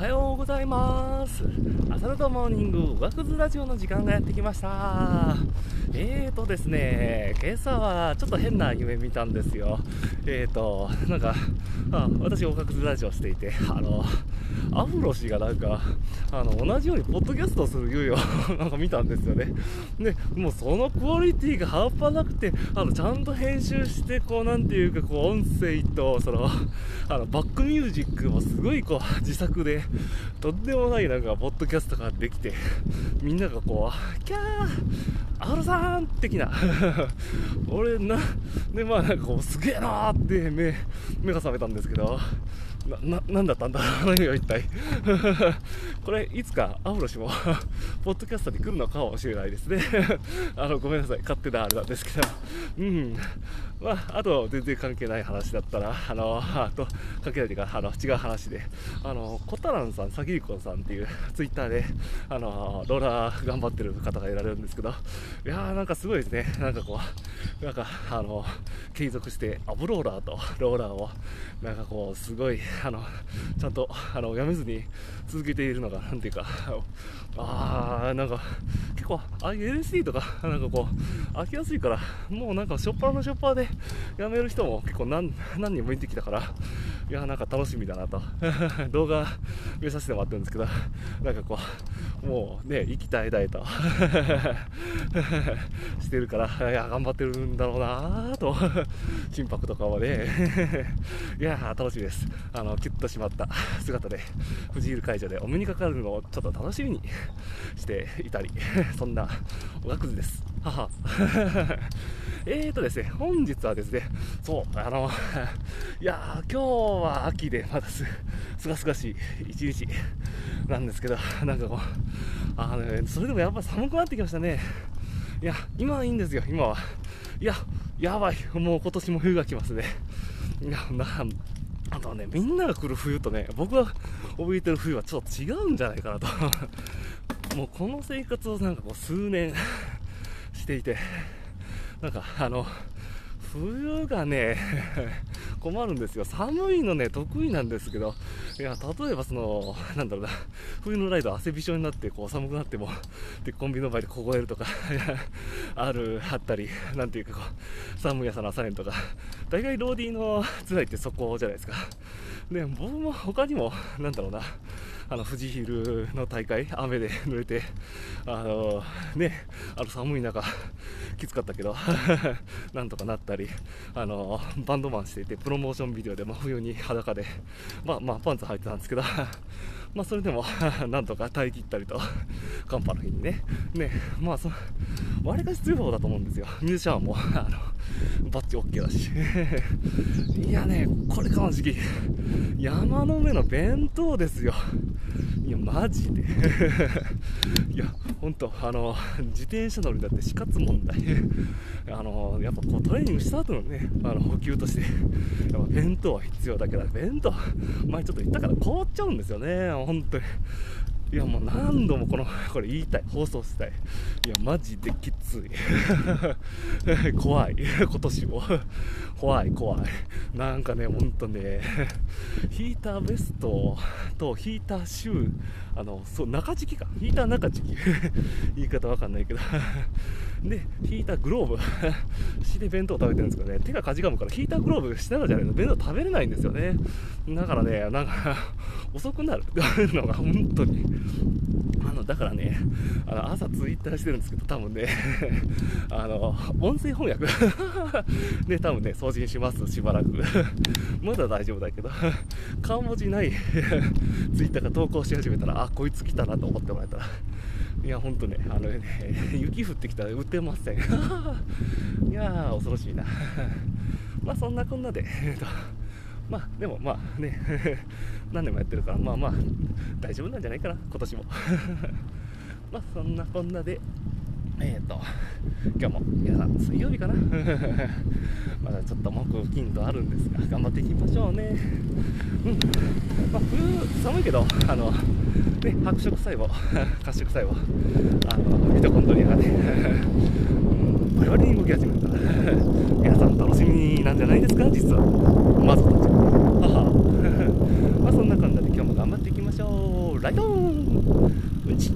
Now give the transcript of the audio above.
はようございます。朝のモーニングワクズラジオの時間がやってきました。えーとですね今朝はちょっと変な夢見たんですよ。えーとなんかあ私ワクズラジオしていてあのアフロ氏がなんかあの同じようにポッドキャストする夢を なんか見たんですよね。でもうそのクオリティが半端なくてあのちゃんと編集してこうなんていうかこう音声とそのあのバックミュージックもすごいこう自作でとんでもないなんかポッドキャストができてみんながこうキャーアフロさん的な。俺なでまあなんかこうすげえなーって目目が覚めたんですけどな、な、なんだったんだ何が一体 これ、いつかアフロ氏も ポッドキャストに来るのかもしれないですね あの、ごめんなさい。勝手なあれなんですけど。うん。まあ、あと、全然関係ない話だったら、あの、あと、関係ないというか、あの、違う話で、あの、コタランさん、サキリコンさんっていう、ツイッターで、あの、ローラー頑張ってる方がいられるんですけど、いやー、なんかすごいですね。なんかこう、なんか、あの、継続して、アブローラーとローラーを、なんかこう、すごい、あのちゃんとあのやめずに続けているのが、なんていうか、ああ、なんか結構、あ LSD とか、なんかこう、飽きやすいから、もうなんか、しょっぱなのしょっぱでやめる人も結構何何人もいてきたから、いや、なんか楽しみだなと、動画見させてもらってるんですけど、なんかこう、もうね、息絶え絶えと してるから、いや、頑張ってるんだろうなと、心拍とかはね、いや、楽しみです。あの、キュッとしまった姿で、藤井会場でお目にかかるのをちょっと楽しみにしていたり、そんなおがくずです。母。えーとですね、本日はですね、そう、あの、いや今日は秋でまだす、すがすがしい一日なんですけど、なんかこう、あの、それでもやっぱ寒くなってきましたね。いや、今はいいんですよ、今は。いや、やばい、もう今年も冬が来ますね。いや、な、あとね、みんなが来る冬とね、僕が怯えてる冬はちょっと違うんじゃないかなと。もうこの生活をなんかこう数年していて、なんかあの、冬がね、困るんですよ。寒いのね、得意なんですけど、いや、例えばその、なんだろうな、冬のライド汗びしょになって、こう寒くなっても、で、コンビニの前で凍えるとか、ある、あったり、なんていうかこう、寒い朝の朝練とか、大概ローディーの辛いってそこじゃないですか。で、僕も他にも、なんだろうな、あの富士ヒルの大会、雨で濡れて、あのね、あの寒い中、きつかったけど、なんとかなったり、あのバンドマンしていて、プロモーションビデオで真冬に裸で、まあまあパンツ履いてたんですけど、まあそれでも なんとか耐え切ったりと、寒波の日にね、ね、まあそ、わりかし強い方だと思うんですよ。ミュージシャンも、あの、バッチ OK だし。いやね、これからの時期、山の上の弁当ですよ。いや、マジで。いや、ほんと、あの、自転車乗りだって死活問題。あの、やっぱこうトレーニングした後のね、あの補給として、やっぱ弁当は必要だけど、弁当、前ちょっと言ったから凍っちゃうんですよね、本当に。いやもう何度もこの、これ言いたい。放送したい。いや、マジできつい。怖い。今年も。怖い、怖い。なんかね、ほんとね、ヒーターベストとヒーターシュー、あの、そう、中敷きか。ヒーター中敷き。言い方わかんないけど。で、ヒーターグローブ。して弁当食べてるんですけどね、手がかじかむからヒーターグローブしながらじゃないと弁当食べれないんですよね。だからね、なんか遅くなるのが本当に。あの、だからね、あの、朝ツイッターしてるんですけど、多分ね、あの、音声翻訳で、多分ね、送信します、しばらく。まだ大丈夫だけど、顔文字ないツイッターが投稿し始めたら、あ、こいつ来たなと思ってもらえたら。いや、ほんとね、あのね、雪降ってきたら打てません。いやー、恐ろしいな。まあ、そんなこんなで、えっと、まあ、でもまあね、何年もやってるから、まあまあ、大丈夫なんじゃないかな、今年も。まあ、そんなこんなで、えっ、ー、と、今日も皆さん水曜日かな？まだちょっと木、金とあるんですが、頑張っていきましょうね。うん。まあ、冬寒いけど、あの、ね、白色細胞、褐色細胞、あの、ミトコンドリアがね、うん、バリバリに動き始めるから、皆さん楽しみなんじゃないですか、実は。まずたちは。はは。まあそんな感じで今日も頑張っていきましょう。ライドンうち